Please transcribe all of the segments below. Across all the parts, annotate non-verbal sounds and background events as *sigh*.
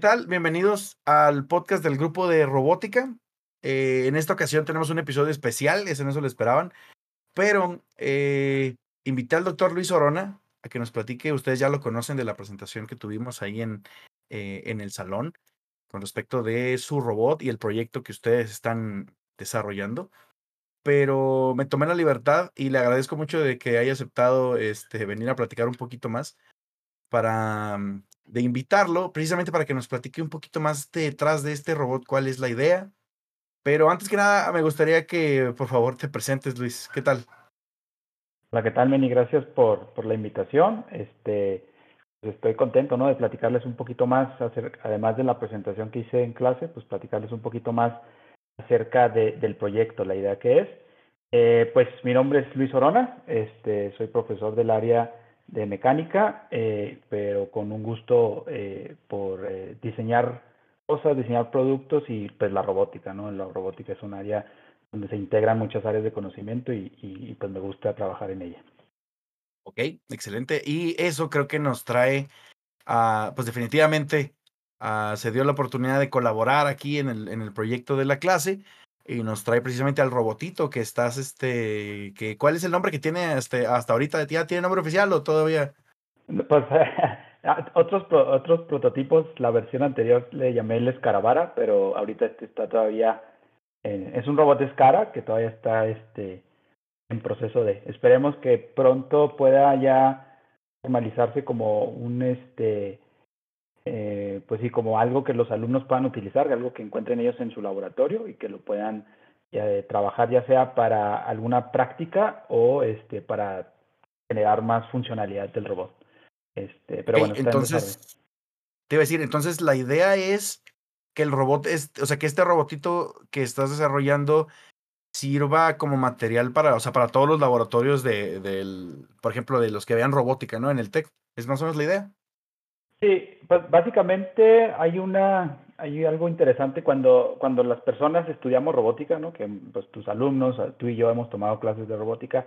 Tal? Bienvenidos al podcast del grupo de robótica. Eh, en esta ocasión tenemos un episodio especial, ese no se lo esperaban, pero eh, invité al doctor Luis Orona a que nos platique, ustedes ya lo conocen de la presentación que tuvimos ahí en, eh, en el salón con respecto de su robot y el proyecto que ustedes están desarrollando. Pero me tomé la libertad y le agradezco mucho de que haya aceptado este, venir a platicar un poquito más para mm, de invitarlo precisamente para que nos platique un poquito más detrás de este robot, cuál es la idea. Pero antes que nada, me gustaría que por favor te presentes, Luis. ¿Qué tal? Hola, ¿qué tal, Meni? Gracias por, por la invitación. Este, pues, estoy contento, ¿no? De platicarles un poquito más, acerca, además de la presentación que hice en clase, pues platicarles un poquito más acerca de, del proyecto, la idea que es. Eh, pues mi nombre es Luis Orona, este, soy profesor del área de mecánica, eh, pero con un gusto eh, por eh, diseñar cosas, diseñar productos y pues la robótica, ¿no? La robótica es un área donde se integran muchas áreas de conocimiento y, y, pues me gusta trabajar en ella. Ok, excelente. Y eso creo que nos trae, a, pues definitivamente uh, se dio la oportunidad de colaborar aquí en el, en el proyecto de la clase y nos trae precisamente al robotito que estás, este, que ¿cuál es el nombre que tiene este, hasta ahorita? ¿Ya tiene nombre oficial o todavía? Pues *laughs* otros, otros prototipos, la versión anterior le llamé el Escaravara, pero ahorita este está todavía, es un robot Escara que todavía está este, en proceso de, esperemos que pronto pueda ya formalizarse como un, este, eh, pues sí, como algo que los alumnos puedan utilizar, algo que encuentren ellos en su laboratorio y que lo puedan eh, trabajar ya sea para alguna práctica o este para generar más funcionalidad del robot. Este, pero bueno, entonces te iba a decir, entonces la idea es que el robot es, o sea, que este robotito que estás desarrollando sirva como material para, o sea, para todos los laboratorios de, del, por ejemplo, de los que vean robótica, ¿no? En el TEC. ¿Es más o menos la idea? Sí, pues básicamente hay una hay algo interesante cuando cuando las personas estudiamos robótica, ¿no? Que pues tus alumnos, tú y yo hemos tomado clases de robótica.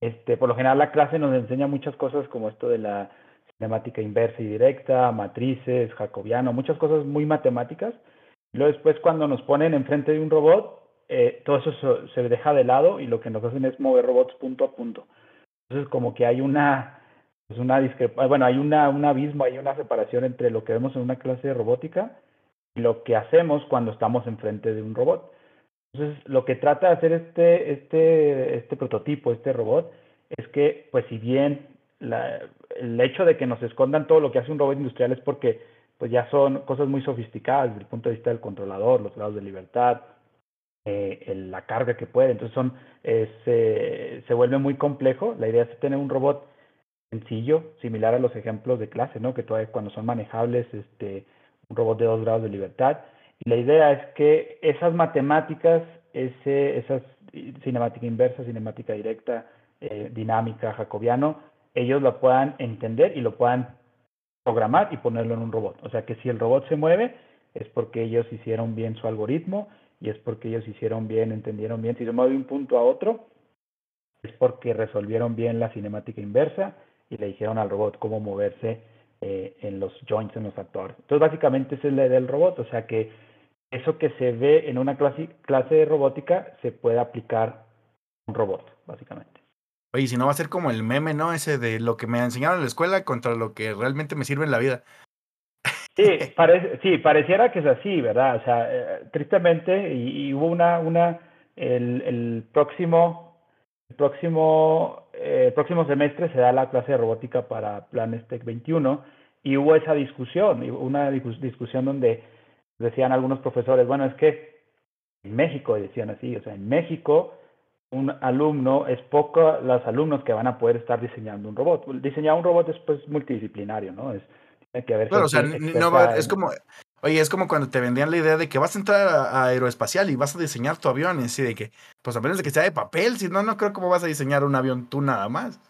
Este, por lo general la clase nos enseña muchas cosas como esto de la cinemática inversa y directa, matrices, jacobiano, muchas cosas muy matemáticas. Y luego después cuando nos ponen enfrente de un robot, eh, todo eso se deja de lado y lo que nos hacen es mover robots punto a punto. Entonces como que hay una pues una discrepancia, bueno, hay una, un abismo, hay una separación entre lo que vemos en una clase de robótica y lo que hacemos cuando estamos enfrente de un robot. Entonces, lo que trata de hacer este, este, este prototipo, este robot, es que, pues si bien la, el hecho de que nos escondan todo lo que hace un robot industrial es porque pues ya son cosas muy sofisticadas desde el punto de vista del controlador, los grados de libertad, eh, la carga que puede. Entonces son, eh, se, se vuelve muy complejo. La idea es tener un robot sencillo, similar a los ejemplos de clase, ¿no? Que todavía cuando son manejables, este, un robot de dos grados de libertad. La idea es que esas matemáticas, ese, esas cinemática inversa, cinemática directa, eh, dinámica, jacobiano, ellos lo puedan entender y lo puedan programar y ponerlo en un robot. O sea que si el robot se mueve, es porque ellos hicieron bien su algoritmo y es porque ellos hicieron bien, entendieron bien. Si se mueve de un punto a otro, es porque resolvieron bien la cinemática inversa y le dijeron al robot cómo moverse eh, en los joints, en los actores. Entonces, básicamente esa es la idea del robot, o sea que eso que se ve en una clase, clase de robótica se puede aplicar a un robot, básicamente. Oye, si no va a ser como el meme, ¿no? Ese de lo que me enseñaron en la escuela contra lo que realmente me sirve en la vida. Sí, *laughs* parece, sí, pareciera que es así, ¿verdad? O sea, eh, tristemente, y, hubo una, una, el, el próximo, el próximo eh, el próximo semestre se da la clase de robótica para Planes Tech 21 y hubo esa discusión, una discusión donde decían algunos profesores, bueno, es que en México decían así, o sea, en México un alumno es poco los alumnos que van a poder estar diseñando un robot. Diseñar un robot es pues multidisciplinario, ¿no? Es que haber o sea, no es como, oye, es como cuando te vendían la idea de que vas a entrar a, aeroespacial y vas a diseñar tu avión, y así de que, pues a menos de que sea de papel, si no, no creo cómo vas a diseñar un avión tú nada más.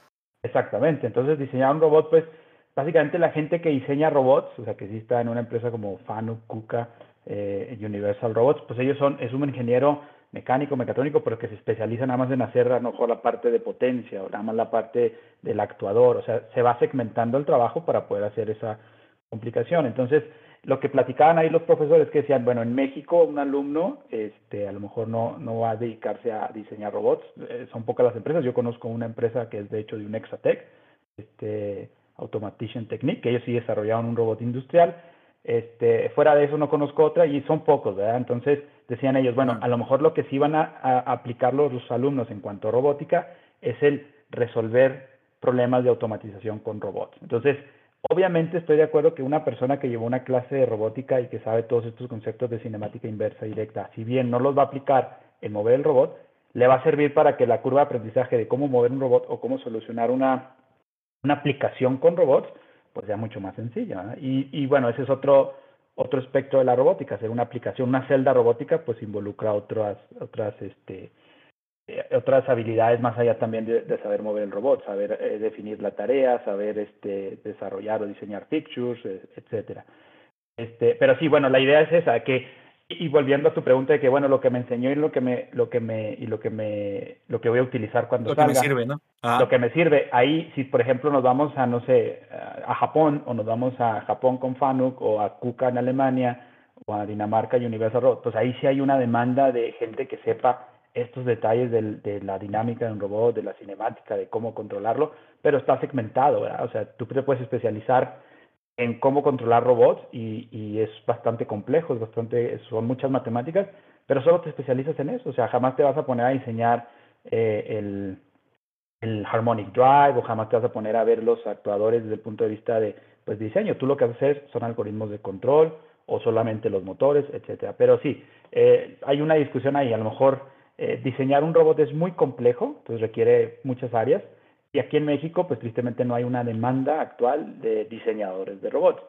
Exactamente, entonces diseñar un robot, pues básicamente la gente que diseña robots, o sea, que sí está en una empresa como Fanuc, KUKA, eh, Universal Robots, pues ellos son, es un ingeniero mecánico, mecatrónico, pero que se especializa nada más en hacer a lo mejor la parte de potencia o nada más la parte del actuador, o sea, se va segmentando el trabajo para poder hacer esa complicación. Entonces, lo que platicaban ahí los profesores que decían, bueno, en México un alumno este, a lo mejor no, no va a dedicarse a diseñar robots, eh, son pocas las empresas, yo conozco una empresa que es de hecho de un Exatec, este, Automation Technique, que ellos sí desarrollaron un robot industrial, este, fuera de eso no conozco otra y son pocos, ¿verdad? Entonces decían ellos, bueno, a lo mejor lo que sí van a, aplicar los, alumnos en cuanto a robótica es el resolver problemas de automatización con robots. Entonces, obviamente estoy de acuerdo que una persona que llevó una clase de robótica y que sabe todos estos conceptos de cinemática inversa directa, si bien no los va a aplicar en mover el robot, le va a servir para que la curva de aprendizaje de cómo mover un robot o cómo solucionar una, una aplicación con robots pues ya mucho más sencilla. Y, y, bueno, ese es otro, otro aspecto de la robótica, hacer una aplicación, una celda robótica, pues involucra otras, otras, este, otras habilidades más allá también de, saber mover el robot, saber eh, definir la tarea, saber este, desarrollar o diseñar pictures, eh, etcétera. Este, pero sí, bueno, la idea es esa, que y volviendo a tu pregunta de que bueno lo que me enseñó y lo que me lo que me y lo que me lo que voy a utilizar cuando lo que me sirve no lo que me sirve. Ahí si por ejemplo nos vamos a no sé a Japón o nos vamos a Japón con Fanuc o a KUKA en Alemania o a Dinamarca y Universal Robot pues ahí sí hay una demanda de gente que sepa estos detalles de la dinámica de un robot de la cinemática de cómo controlarlo pero está segmentado ¿verdad? o sea tú te puedes especializar en cómo controlar robots y, y, es bastante complejo, es bastante, son muchas matemáticas, pero solo te especializas en eso, o sea, jamás te vas a poner a diseñar eh, el, el harmonic drive o jamás te vas a poner a ver los actuadores desde el punto de vista de pues diseño, tú lo que haces son algoritmos de control o solamente los motores, etcétera. Pero sí, eh, hay una discusión ahí, a lo mejor eh, diseñar un robot es muy complejo, pues requiere muchas áreas, y aquí en México, pues tristemente no hay una demanda actual de diseñadores de robots.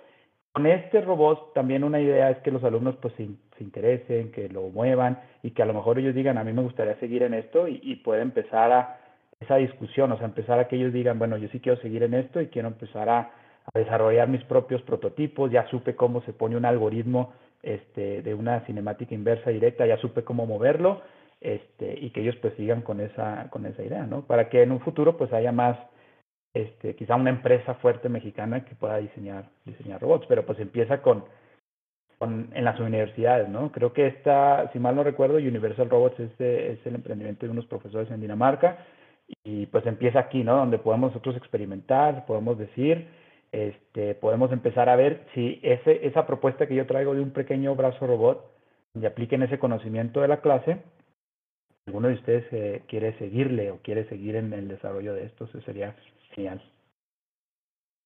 Con este robot también una idea es que los alumnos pues se, interesen, que lo muevan y que a lo mejor ellos digan, a mí me gustaría seguir en esto y, y puede empezar a esa discusión, o sea, empezar a que ellos digan, bueno, yo sí quiero seguir en esto y quiero empezar a, a desarrollar mis propios prototipos, ya supe cómo se pone un algoritmo este, de una cinemática inversa directa, ya supe cómo moverlo, este, y que ellos pues sigan con esa, con esa idea, ¿no? Para que en un futuro pues haya más, este, quizá una empresa fuerte mexicana que pueda diseñar, diseñar robots, pero pues empieza con, con en las universidades, ¿no? Creo que esta, si mal no recuerdo, Universal Robots es, es el emprendimiento de unos profesores en Dinamarca y pues empieza aquí, ¿no? Donde podemos nosotros experimentar, podemos decir, este, podemos empezar a ver si ese, esa propuesta que yo traigo de un pequeño brazo robot, y apliquen ese conocimiento de la clase, alguno de ustedes eh, quiere seguirle o quiere seguir en el desarrollo de esto, eso sería genial.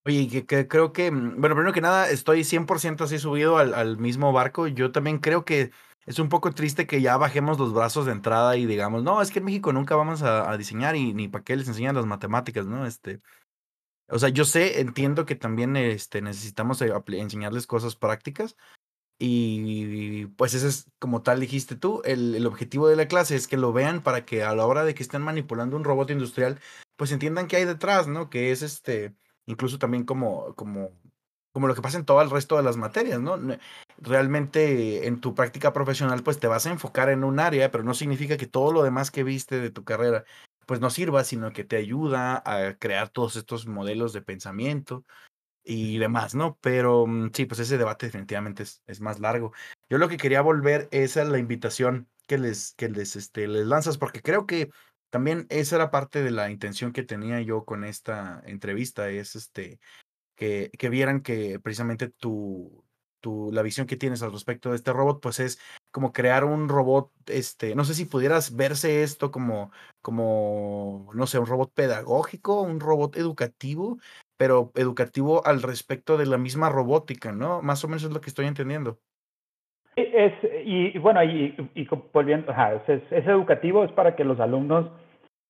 Oye, que, creo que, mm, bueno, primero que nada, estoy 100% así subido al, mismo barco. Yo también creo que es un poco triste que ya bajemos los brazos de entrada y digamos, no, es que en México nunca vamos a, a diseñar y ni para qué les enseñan las matemáticas, ¿no? Este, o sea, yo sé, entiendo que también este, necesitamos eh, enseñarles cosas prácticas, y pues ese es, como tal dijiste tú, el, el, objetivo de la clase es que lo vean para que a la hora de que estén manipulando un robot industrial, pues entiendan qué hay detrás, ¿no? Que es este, incluso también como, como, como lo que pasa en todo el resto de las materias, ¿no? Realmente en tu práctica profesional, pues te vas a enfocar en un área, pero no significa que todo lo demás que viste de tu carrera, pues no sirva, sino que te ayuda a crear todos estos modelos de pensamiento y demás, ¿no? Pero mm, sí, pues ese debate definitivamente es, es, más largo. Yo lo que quería volver es a la invitación que les, que les, este, les lanzas, porque creo que también esa era parte de la intención que tenía yo con esta entrevista, es este, que, que vieran que precisamente tu, tu, la visión que tienes al respecto de este robot, pues es como crear un robot, este, no sé si pudieras verse esto como, como, no sé, un robot pedagógico, un robot educativo, pero educativo al respecto de la misma robótica, ¿no? Más o menos es lo que estoy entendiendo. Es, y, bueno, y, volviendo, es, es, educativo, es para que los alumnos,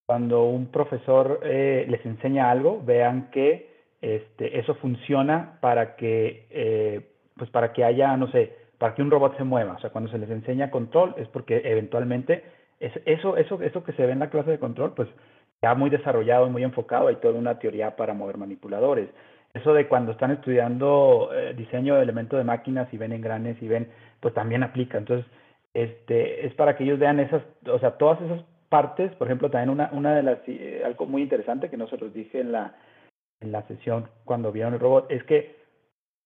cuando un profesor eh, les enseña algo, vean que este, eso funciona para que, eh, pues para que haya, no sé, para que un robot se mueva. O sea, cuando se les enseña control es porque eventualmente es, eso, eso, eso que se ve en la clase de control, pues ya muy desarrollado, muy enfocado, hay toda una teoría para mover manipuladores. Eso de cuando están estudiando eh, diseño de elementos de máquinas y ven engranes y ven, pues también aplica. Entonces, este, es para que ellos vean esas, o sea, todas esas partes, por ejemplo, también una, una de las, eh, algo muy interesante que no se los dije en la, en la sesión cuando vieron el robot, es que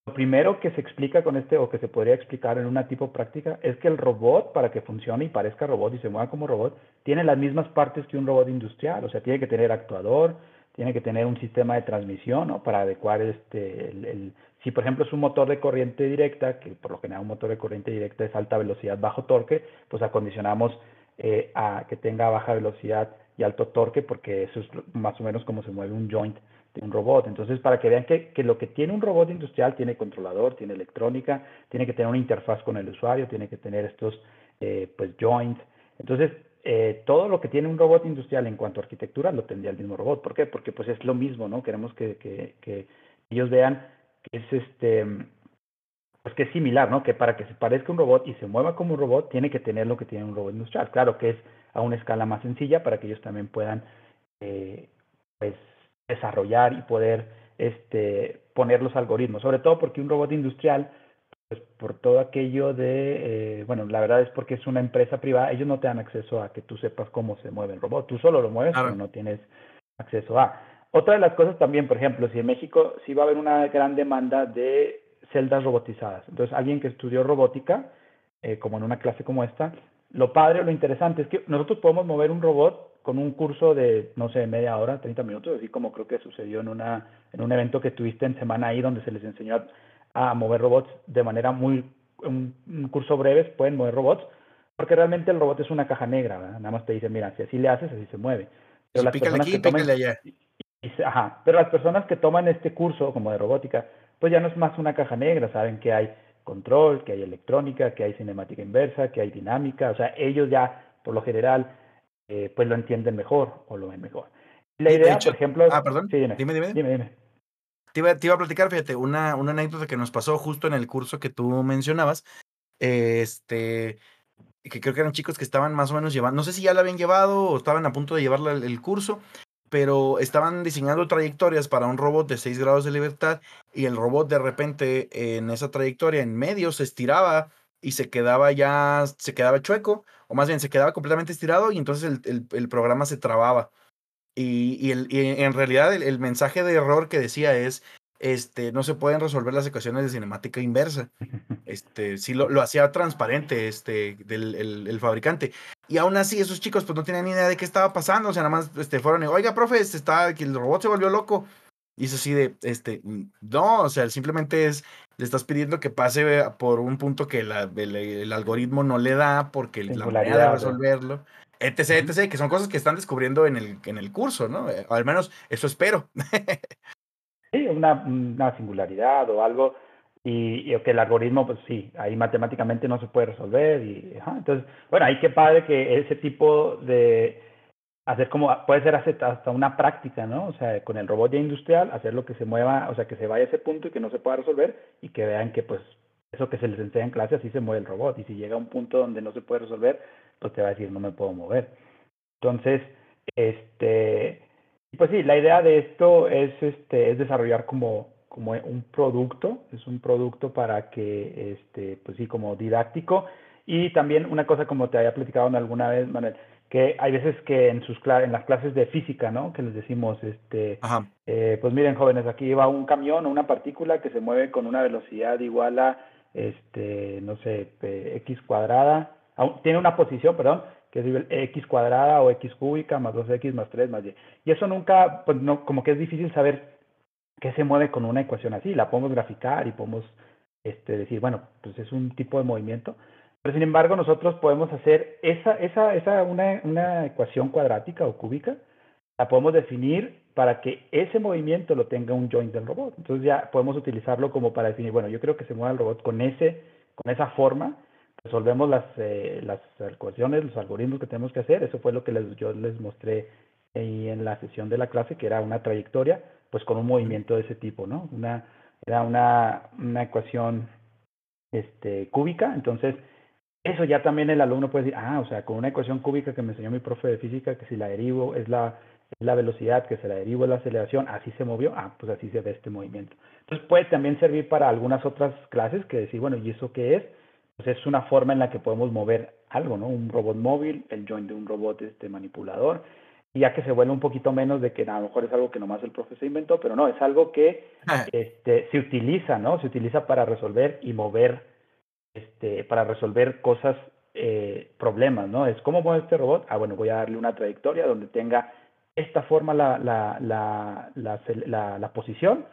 lo primero que se explica con este, o que se podría explicar en una tipo práctica, es que el robot, para que funcione y parezca robot y se mueva como robot, tiene las mismas partes que un robot industrial. O sea, tiene que tener actuador, tiene que tener un sistema de transmisión, ¿no? Para adecuar este, el, si por ejemplo es un motor de corriente directa, que por lo general un motor de corriente directa es alta velocidad, bajo torque, pues acondicionamos eh, a que tenga baja velocidad y alto torque, porque eso es más o menos como se mueve un joint un robot. Entonces, para que vean que, que, lo que tiene un robot industrial tiene controlador, tiene electrónica, tiene que tener una interfaz con el usuario, tiene que tener estos eh, pues joints. Entonces, eh, todo lo que tiene un robot industrial en cuanto a arquitectura lo tendría el mismo robot. ¿Por qué? Porque pues es lo mismo, ¿no? Queremos que, que, que ellos vean que es este pues que es similar, ¿no? Que para que se parezca un robot y se mueva como un robot, tiene que tener lo que tiene un robot industrial. Claro que es a una escala más sencilla para que ellos también puedan eh, pues desarrollar y poder este, poner los algoritmos, sobre todo porque un robot industrial, pues por todo aquello de, eh, bueno, la verdad es porque es una empresa privada, ellos no te dan acceso a que tú sepas cómo se mueve el robot, tú solo lo mueves, pero no tienes acceso a. Otra de las cosas también, por ejemplo, si en México sí va a haber una gran demanda de celdas robotizadas, entonces alguien que estudió robótica, eh, como en una clase como esta, lo padre o lo interesante es que nosotros podemos mover un robot con un curso de, no sé, media hora, 30 minutos, así como creo que sucedió en, una, en un evento que tuviste en semana ahí donde se les enseñó a, mover robots de manera muy, un, curso breve, pueden mover robots, porque realmente el robot es una caja negra, ¿verdad? nada más te dice, mira, si así le haces, así se mueve. Pero las personas aquí, que tomen, allá. ajá, pero las personas que toman este curso como de robótica, pues ya no es más una caja negra, saben que hay control, que hay electrónica, que hay cinemática inversa, que hay dinámica, o sea, ellos ya, por lo general, eh, pues lo entienden mejor o lo ven mejor. La idea, por ejemplo... Ah, perdón. dime. Dime, dime. Te iba, te iba, a platicar, fíjate, una, una anécdota que nos pasó justo en el curso que tú mencionabas. Este, que creo que eran chicos que estaban más o menos llevando, no sé si ya la habían llevado o estaban a punto de llevarla el, el curso, pero estaban diseñando trayectorias para un robot de 6 grados de libertad y el robot de repente en esa trayectoria en medio se estiraba y se quedaba ya, se quedaba chueco, o más bien se quedaba completamente estirado y entonces el, el, programa se trababa. Y, y, el, en realidad el, mensaje de error que decía es, este, no se pueden resolver las ecuaciones de cinemática inversa. *laughs* Este, sí lo, lo hacía transparente este, del, el, fabricante. Y aún así esos chicos pues no tenían ni idea de qué estaba pasando, o sea, nada más este, fueron, oiga, profe, este, está, que el robot se volvió loco. Y es así de, este, no, o sea, simplemente es, le estás pidiendo que pase por un punto que la, el, algoritmo no le da porque la manera de resolverlo, etc, etc, que son cosas que están descubriendo en el, en el curso, ¿no? Eh, al menos eso espero. *laughs* sí, una, una singularidad o algo, y, y, que el algoritmo, pues sí, ahí matemáticamente no se puede resolver, y entonces, bueno, ahí qué padre que ese tipo de hacer como, puede ser hasta una práctica, ¿no? O sea, con el robot ya industrial, hacer lo que se mueva, o sea, que se vaya a ese punto y que no se pueda resolver y que vean que pues eso que se les enseña en clase así se mueve el robot y si llega a un punto donde no se puede resolver, pues te va a decir no me puedo mover. Entonces, este, pues sí, la idea de esto es, este, es desarrollar como, como un producto, es un producto para que, este, pues sí, como didáctico y también una cosa como te había platicado alguna vez, Manuel, que hay veces que en sus en las clases de física, ¿no? Que les decimos, este, eh, pues miren jóvenes, aquí va un camión o una partícula que se mueve con una velocidad igual a, este, no sé, x cuadrada, tiene una posición, perdón, que es x cuadrada o x cúbica más 2x más 3 más y. Y eso nunca, pues no, como que es difícil saber qué se mueve con una ecuación así. La podemos graficar y podemos este, decir, bueno, pues es un tipo de movimiento, pero sin embargo, nosotros podemos hacer esa, esa, esa una, una ecuación cuadrática o cúbica, la podemos definir para que ese movimiento lo tenga un joint del robot. Entonces ya podemos utilizarlo como para definir, bueno, yo creo que se mueva el robot con, ese, con esa forma, resolvemos las, eh, las ecuaciones, los algoritmos que tenemos que hacer. Eso fue lo que les, yo les mostré ahí en la sesión de la clase, que era una trayectoria pues con un movimiento de ese tipo, ¿no? Una, era una, una ecuación este, cúbica, entonces eso ya también el alumno puede decir, ah, o sea, con una ecuación cúbica que me enseñó mi profe de física, que si la derivo es la, es la velocidad, que si la derivo es la aceleración, así se movió, ah, pues así se ve este movimiento. Entonces puede también servir para algunas otras clases que decir, bueno, ¿y eso qué es? Pues es una forma en la que podemos mover algo, ¿no? Un robot móvil, el joint de un robot este manipulador, y ya que se vuelve un poquito menos de que a lo mejor es algo que nomás el profe se inventó, pero no, es algo que este, se utiliza, ¿no? Se utiliza para resolver y mover este, para resolver cosas, eh, problemas, ¿no? Es cómo mueve este robot. Ah, bueno, voy a darle una trayectoria donde tenga esta forma la, la, la, la, la posición,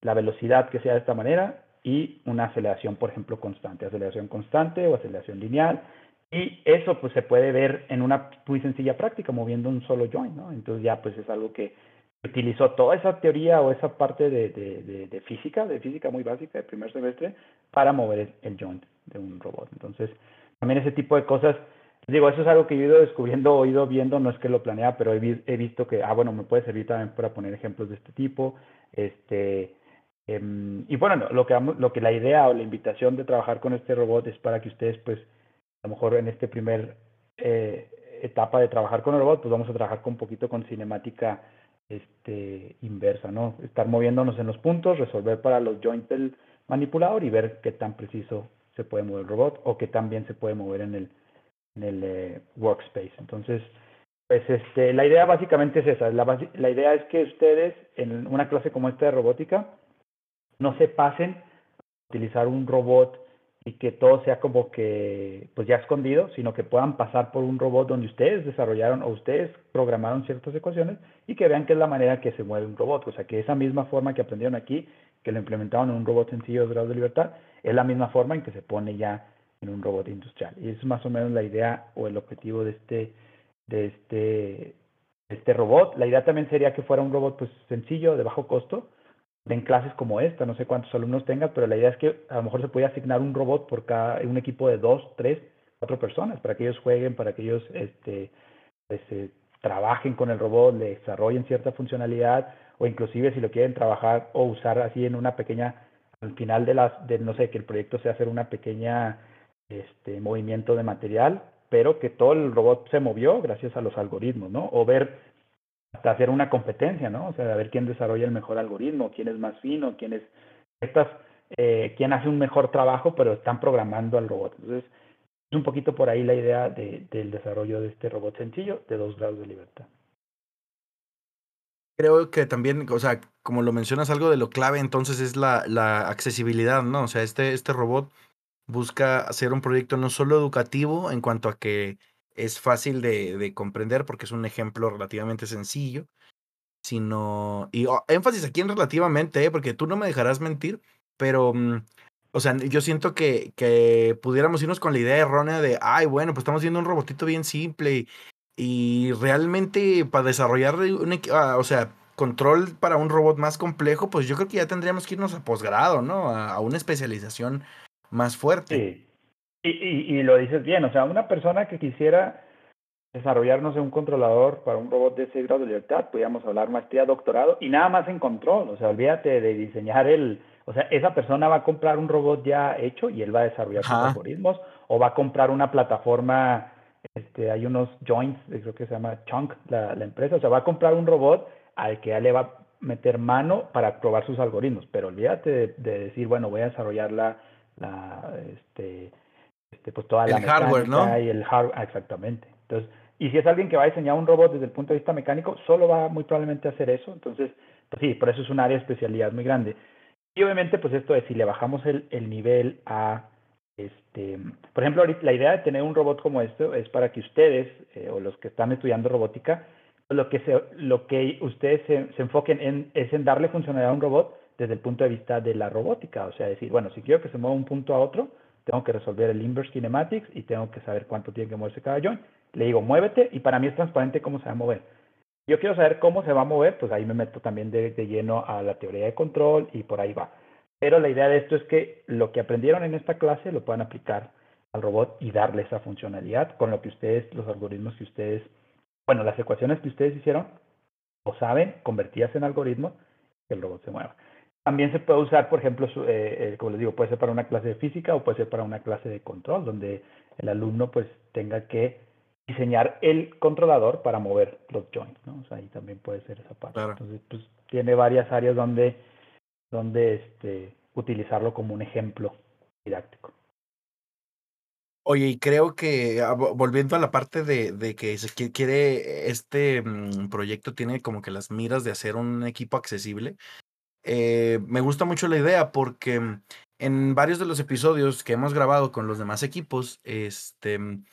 la velocidad que sea de esta manera y una aceleración, por ejemplo, constante, aceleración constante o aceleración lineal. Y eso pues se puede ver en una muy sencilla práctica, moviendo un solo joint, ¿no? Entonces ya pues es algo que utilizó toda esa teoría o esa parte de, de, de, física, de física muy básica de primer semestre, para mover el, joint de un robot. Entonces, también ese tipo de cosas, digo, eso es algo que yo he ido descubriendo, he ido viendo, no es que lo planea, pero he, he visto que, ah, bueno, me puede servir también para poner ejemplos de este tipo. Este, em, y bueno, lo que, lo que la idea o la invitación de trabajar con este robot es para que ustedes, pues, a lo mejor en este primer eh, etapa de trabajar con el robot, pues vamos a trabajar con un poquito con cinemática este, inversa, ¿no? Estar moviéndonos en los puntos, resolver para los joints del manipulador y ver qué tan preciso se puede mover el robot o qué tan bien se puede mover en el, eh, workspace. Entonces, pues este, la idea básicamente es esa. La idea es que ustedes en una clase como esta de robótica no se pasen a utilizar un robot y que todo sea como que pues ya escondido, sino que puedan pasar por un robot donde ustedes desarrollaron o ustedes programaron ciertas ecuaciones y que vean que es la manera que se mueve un robot. O sea, que esa misma forma que aprendieron aquí, que lo implementaron en un robot sencillo de grado de libertad, es la misma forma en que se pone ya en un robot industrial. Y es más o menos la idea o el objetivo de este, de este, este robot. La idea también sería que fuera un robot pues sencillo, de bajo costo, en clases como esta, no sé cuántos alumnos tengan, pero la idea es que a lo mejor se puede asignar un robot por cada, un equipo de dos, tres, cuatro personas, para que ellos jueguen, para que ellos este, eh, trabajen con el robot, le desarrollen cierta funcionalidad, o inclusive si lo quieren trabajar o usar así en una pequeña, al final de las, de, no sé, que el proyecto sea hacer una pequeña este, movimiento de material, pero que todo el robot se movió gracias a los algoritmos, ¿no? O ver hasta hacer una competencia, ¿no? O sea, a ver quién desarrolla el mejor algoritmo, quién es más fino, quién es estas, eh, quién hace un mejor trabajo, pero están programando al robot. Entonces, es un poquito por ahí la idea de, del desarrollo de este robot sencillo de dos grados de libertad. Creo que también, o sea, como lo mencionas, algo de lo clave entonces es la, la accesibilidad, ¿no? O sea, este, este robot busca hacer un proyecto no solo educativo en cuanto a que es fácil de, comprender porque es un ejemplo relativamente sencillo, sino, y oh, énfasis aquí en relativamente, ¿eh? porque tú no me dejarás mentir, pero, mm, o sea, yo siento que, que pudiéramos irnos con la idea errónea de, ay, bueno, pues estamos viendo un robotito bien simple y, realmente para desarrollar un, ah, o sea, control para un robot más complejo, pues yo creo que ya tendríamos que irnos a posgrado, ¿no? A, a una especialización más fuerte. Sí. Y, y, lo dices bien, o sea, una persona que quisiera desarrollarnos un controlador para un robot de 6 grados de libertad, podríamos hablar maestría, doctorado y nada más en control, o sea, olvídate de diseñar el, o sea, esa persona va a comprar un robot ya hecho y él va a desarrollar sus algoritmos o va a comprar una plataforma, este, hay unos joints, creo que se llama Chunk, la, la empresa, o sea, va a comprar un robot al que ya le va a meter mano para probar sus algoritmos, pero olvídate de, de decir, bueno, voy a desarrollar la, la, este, este, pues toda la el hardware, ¿no? Y el hardware, exactamente. Entonces, y si es alguien que va a diseñar un robot desde el punto de vista mecánico, solo va muy probablemente a hacer eso. Entonces, pues sí, por eso es un área de especialidad muy grande. Y obviamente, pues esto es, si le bajamos el, el nivel a, este, por ejemplo, la idea de tener un robot como esto es para que ustedes, eh, o los que están estudiando robótica, lo que, se, lo que ustedes se, se enfoquen en es en darle funcionalidad a un robot desde el punto de vista de la robótica. O sea, decir, bueno, si quiero que se mueva un punto a otro, tengo que resolver el inverse kinematics y tengo que saber cuánto tiene que moverse cada joint. Le digo, muévete y para mí es transparente cómo se va a mover. Yo quiero saber cómo se va a mover, pues ahí me meto también de, lleno a la teoría de control y por ahí va. Pero la idea de esto es que lo que aprendieron en esta clase lo puedan aplicar al robot y darle esa funcionalidad con lo que ustedes, los algoritmos que ustedes, bueno, las ecuaciones que ustedes hicieron, o saben, convertidas en algoritmos, que el robot se mueva. También se puede usar, por ejemplo, eh, como les digo, puede ser para una clase de física o puede ser para una clase de control, donde el alumno pues tenga que diseñar el controlador para mover los joints, ¿no? O sea, ahí también puede ser esa parte. Entonces, pues tiene varias áreas donde, donde este, utilizarlo como un ejemplo didáctico. Oye, y creo que ah, volviendo a la parte de, de que se quiere, este mm, proyecto tiene como que las miras de hacer un equipo accesible. Eh, me gusta mucho la idea porque mm, en varios de los episodios que hemos grabado con los demás equipos, este, mm,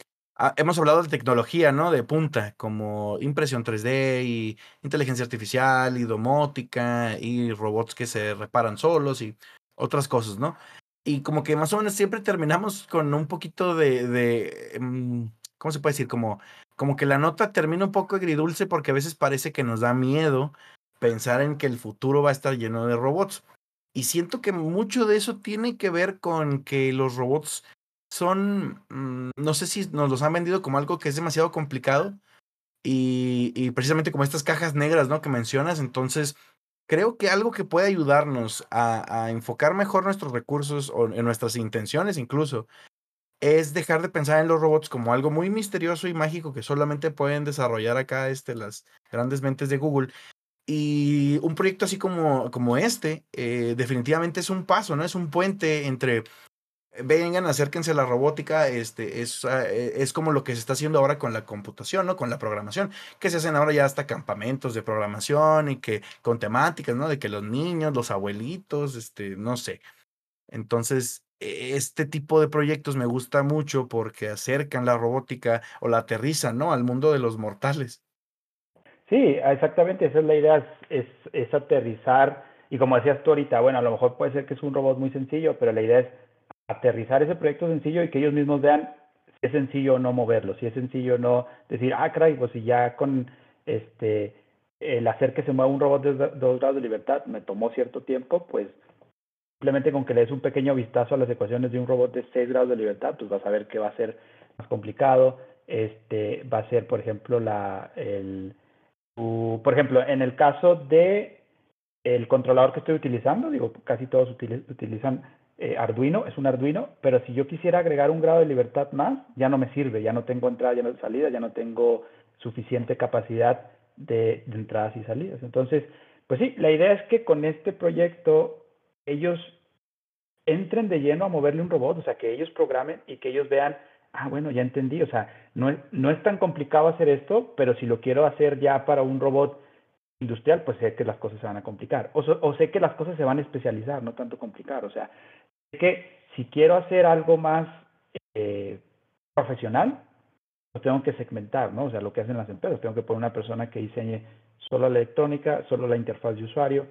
hemos hablado de tecnología, ¿no? De punta, como impresión 3D y inteligencia artificial y domótica y robots que se reparan solos y otras cosas, ¿no? Y como que más o menos siempre terminamos con un poquito de, de ¿cómo se puede decir? Como, como que la nota termina un poco agridulce porque a veces parece que nos da miedo pensar en que el futuro va a estar lleno de robots. Y siento que mucho de eso tiene que ver con que los robots son, mm, no sé si nos los han vendido como algo que es demasiado complicado y, y, precisamente como estas cajas negras, ¿no? Que mencionas, entonces creo que algo que puede ayudarnos a, a enfocar mejor nuestros recursos o en nuestras intenciones incluso es dejar de pensar en los robots como algo muy misterioso y mágico que solamente pueden desarrollar acá este, las grandes mentes de Google y un proyecto así como, como este, eh, definitivamente es un paso, ¿no? Es un puente entre, eh, vengan, acérquense a la robótica, este, es, ah, e, es como lo que se está haciendo ahora con la computación, ¿no? Con la programación, que se hacen ahora ya hasta campamentos de programación y que con temáticas, ¿no? De que los niños, los abuelitos, este, no sé. Entonces, e, este tipo de proyectos me gusta mucho porque acercan la robótica o la aterrizan, ¿no? Al mundo de los mortales. Sí, exactamente, esa es la idea, es, es, aterrizar, y como decías tú ahorita, bueno, a lo mejor puede ser que es un robot muy sencillo, pero la idea es aterrizar ese proyecto sencillo y que ellos mismos vean si es sencillo o no moverlo, si es sencillo no decir, ah, caray, pues si ya con este el hacer que se mueva un robot de dos grados de libertad me tomó cierto tiempo, pues simplemente con que le des un pequeño vistazo a las ecuaciones de un robot de seis grados de libertad, pues vas a ver que va a ser más complicado, este va a ser, por ejemplo, la el por ejemplo, en el caso de el controlador que estoy utilizando, digo, casi todos utilizan eh, Arduino, es un Arduino, pero si yo quisiera agregar un grado de libertad más, ya no me sirve, ya no tengo entrada, ya no tengo salida, ya no tengo suficiente capacidad de, de entradas y salidas. Entonces, pues sí, la idea es que con este proyecto ellos entren de lleno a moverle un robot, o sea, que ellos programen y que ellos vean ah, bueno, ya entendí, o sea, no es, no es tan complicado hacer esto, pero si lo quiero hacer ya para un robot industrial, pues sé que las cosas se van a complicar. O, o sé que las cosas se van a especializar, no tanto complicar. O sea, sé que si quiero hacer algo más eh, profesional, lo tengo que segmentar, ¿no? O sea, lo que hacen las empresas. Tengo que poner una persona que diseñe solo la electrónica, solo la interfaz de usuario,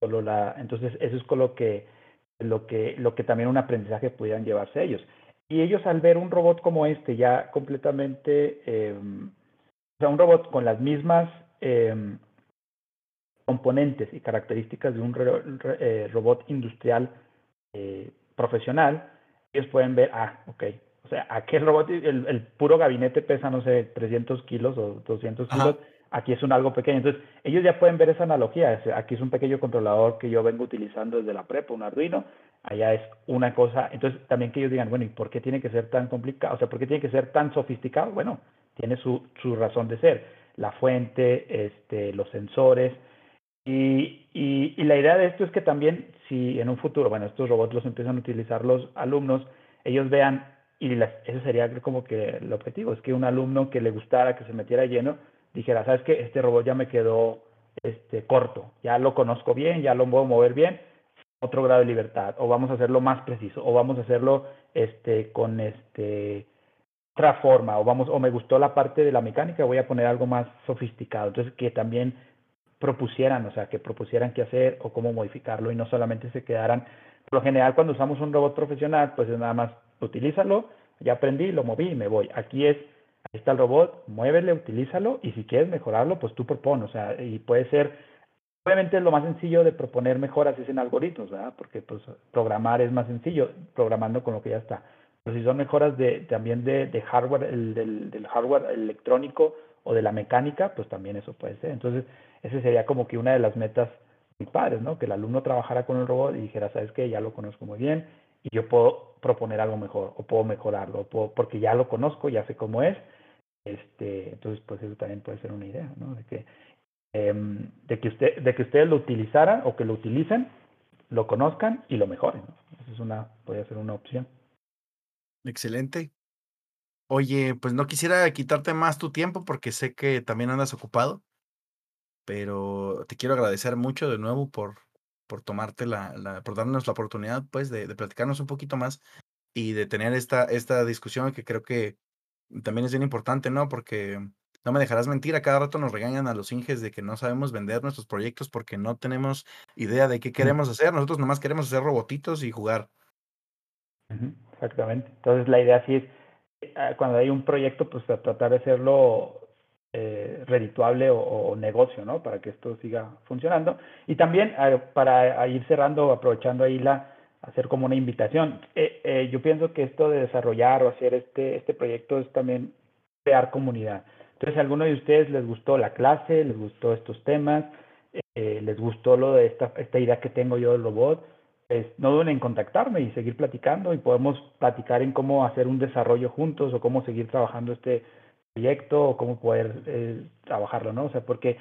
solo la... Entonces, eso es con lo que, lo que, lo que también un aprendizaje pudieran llevarse ellos. Y ellos al ver un robot como este, ya completamente, eh, o sea, un robot con las mismas eh, componentes y características de un eh, robot industrial eh, profesional, ellos pueden ver, ah, ok, o sea, aquel robot, el, el, puro gabinete pesa, no sé, 300 kilos o 200 kilos, aquí es un algo pequeño. Entonces, ellos ya pueden ver esa analogía. Aquí es un pequeño controlador que yo vengo utilizando desde la prepa, un Arduino, allá es una cosa, entonces también que ellos digan, bueno, ¿y por qué tiene que ser tan complicado? O sea, ¿por qué tiene que ser tan sofisticado? Bueno, tiene su, su razón de ser, la fuente, este, los sensores, y, y, la idea de esto es que también si en un futuro, bueno, estos robots los empiezan a utilizar los alumnos, ellos vean, y eso sería como que el objetivo, es que un alumno que le gustara, que se metiera lleno, dijera, ¿sabes qué? Este robot ya me quedó este, corto, ya lo conozco bien, ya lo puedo mover bien, otro grado de libertad, o vamos a hacerlo más preciso, o vamos a hacerlo este, con este, otra forma, o, vamos, o me gustó la parte de la mecánica, voy a poner algo más sofisticado. Entonces, que también propusieran, o sea, que propusieran qué hacer o cómo modificarlo y no solamente se quedaran. Por lo general, cuando usamos un robot profesional, pues es nada más, utilízalo, ya aprendí, lo moví y me voy. Aquí es, ahí está el robot, muévele, utilízalo y si quieres mejorarlo, pues tú propon, o sea, y puede ser Obviamente lo más sencillo de proponer mejoras es en algoritmos, ¿verdad? Porque pues programar es más sencillo, programando con lo que ya está. Pero si son mejoras de, también de, de hardware, el, del, hardware electrónico o de la mecánica, pues también eso puede ser. Entonces, ese sería como que una de las metas mis padres, ¿no? Que el alumno trabajara con el robot y dijera, sabes qué, ya lo conozco muy bien yo puedo proponer algo mejor o puedo mejorarlo, porque ya lo conozco, ya sé cómo es. Este, entonces, pues eso también puede ser una idea, ¿no? De que, em, de que, usted, de que ustedes lo utilizaran o que lo utilicen, lo conozcan y lo mejoren. Eso es una, podría ser una opción. Excelente. Oye, pues no quisiera quitarte más tu tiempo porque sé que también andas ocupado, pero te quiero agradecer mucho de nuevo por, por tomarte la, la, por darnos la oportunidad, pues, de, de platicarnos un poquito más y de tener esta, esta discusión que creo que también es bien importante, ¿no? Porque no me dejarás mentir, a cada rato nos regañan a los Inges de que no sabemos vender nuestros proyectos porque no tenemos idea de qué queremos hacer. Nosotros nomás queremos hacer robotitos y jugar. Exactamente. Entonces la idea sí es, eh, cuando hay un proyecto, pues tratar de hacerlo eh, redituable o, negocio, ¿no? Para que esto siga funcionando. Y también eh, para ir cerrando, aprovechando ahí la, hacer como una invitación. Eh, eh, yo pienso que esto de desarrollar o hacer este, este proyecto es también crear comunidad. Entonces, si a alguno de ustedes les gustó la clase, les gustó estos temas, eh, les gustó lo de esta, esta idea que tengo yo del robot, pues no duden en contactarme y seguir platicando y podemos platicar en cómo hacer un desarrollo juntos o cómo seguir trabajando este proyecto o cómo poder eh, trabajarlo, ¿no? O sea, porque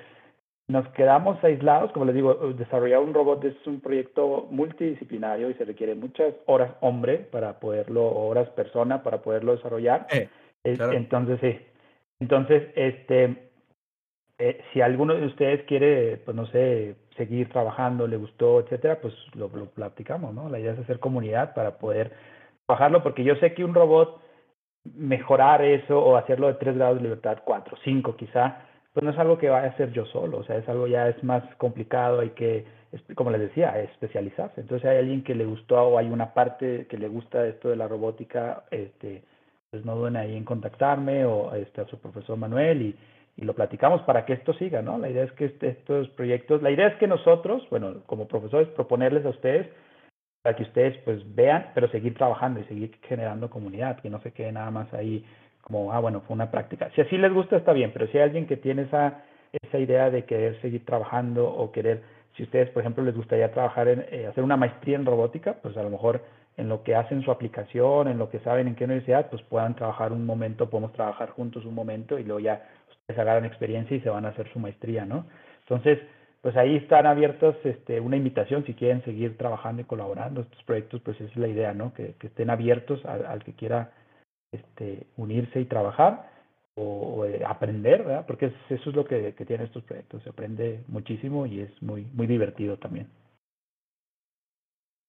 nos quedamos aislados, como les digo, desarrollar un robot es un proyecto multidisciplinario y se requiere muchas horas hombre para poderlo, horas persona para poderlo desarrollar. Eh, entonces, sí. Entonces, este, eh, si alguno de ustedes quiere, pues no sé, seguir trabajando, le gustó, etcétera, pues lo, lo platicamos, ¿no? La idea es hacer comunidad para poder trabajarlo, porque yo sé que un robot, mejorar eso o hacerlo de tres grados de libertad, cuatro, cinco quizá, pues no es algo que vaya a hacer yo solo, o sea, es algo ya es más complicado, hay que, como les decía, especializarse. Entonces, hay alguien que le gustó o hay una parte que le gusta esto de la robótica, este, pues no duden ahí en contactarme o este, a su profesor Manuel y, y lo platicamos para que esto siga, ¿no? La idea es que este, estos proyectos, la idea es que nosotros, bueno, como profesores, proponerles a ustedes para que ustedes pues vean, pero seguir trabajando y seguir generando comunidad, que no se quede nada más ahí como, ah, bueno, fue una práctica. Si así les gusta, está bien, pero si hay alguien que tiene esa, esa idea de querer seguir trabajando o querer, si ustedes, por ejemplo, les gustaría trabajar en, eh, hacer una maestría en robótica, pues a lo mejor en lo que hacen su aplicación, en lo que saben en qué universidad, pues puedan trabajar un momento, podemos trabajar juntos un momento y luego ya ustedes agarran experiencia y se van a hacer su maestría, ¿no? Entonces, pues ahí están abiertos este, una invitación si quieren seguir trabajando y colaborando. Estos proyectos, pues esa es la idea, ¿no? Que, estén abiertos al, al que quiera este, unirse y trabajar o, eh, aprender, ¿verdad? Porque eso es lo que, que tienen estos proyectos, se aprende muchísimo y es muy, muy divertido también.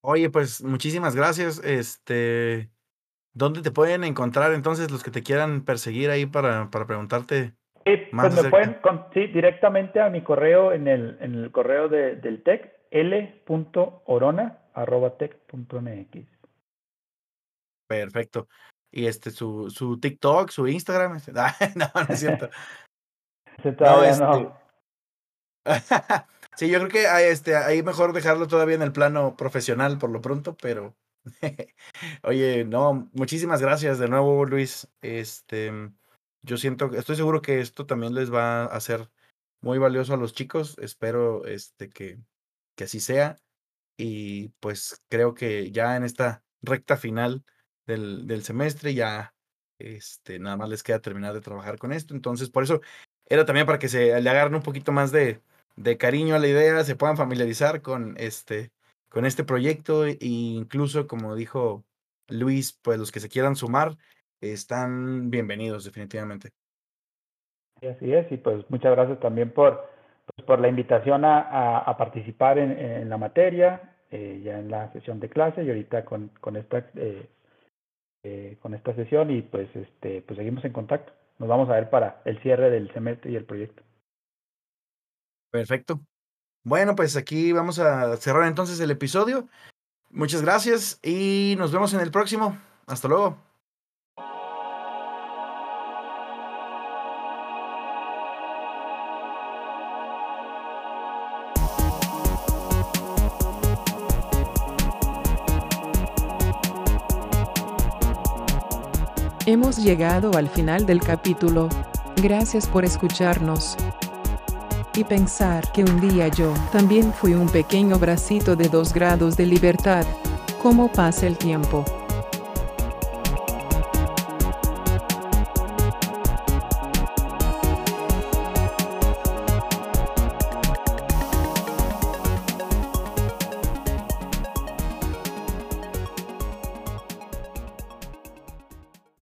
Oye, pues muchísimas gracias. Este, ¿dónde te pueden encontrar entonces los que te quieran perseguir ahí para, para preguntarte? Más pues me pueden, sí, directamente a mi correo en el, en el correo de, del TEC, l.orona.tech.mx. Perfecto y este su, su TikTok, su Instagram. Este, *laughs* no, no es cierto. *laughs* no, este, *laughs* sí, yo creo que este, ahí mejor dejarlo todavía en el plano profesional por lo pronto, pero oye, no, muchísimas gracias de nuevo, Luis. Este, yo siento, estoy seguro que esto también les va a ser muy valioso a los chicos. Espero este que, que así sea. Y pues creo que ya en esta recta final del, del semestre, ya este, nada más les queda terminar de trabajar con esto. Entonces, por eso era también para que se le agarren un poquito más de, de cariño a la idea, se puedan familiarizar con este, con este proyecto e incluso, como dijo Luis, pues los que se quieran sumar están bienvenidos definitivamente. Así es, y pues muchas gracias también por, pues, por la invitación a, a, participar en, en, la materia, eh, ya en la sesión de clase y ahorita con, con esta eh, eh, con esta sesión y pues este pues seguimos en contacto. Nos vamos a ver para el cierre del semestre y el proyecto. Perfecto. Bueno, pues aquí vamos a cerrar entonces el episodio. Muchas gracias y nos vemos en el próximo. Hasta luego. Hemos llegado al final del capítulo. Gracias por escucharnos. y pensar que un día yo también fui un pequeño bracito de dos grados de libertad. ¿Cómo pasa el tiempo?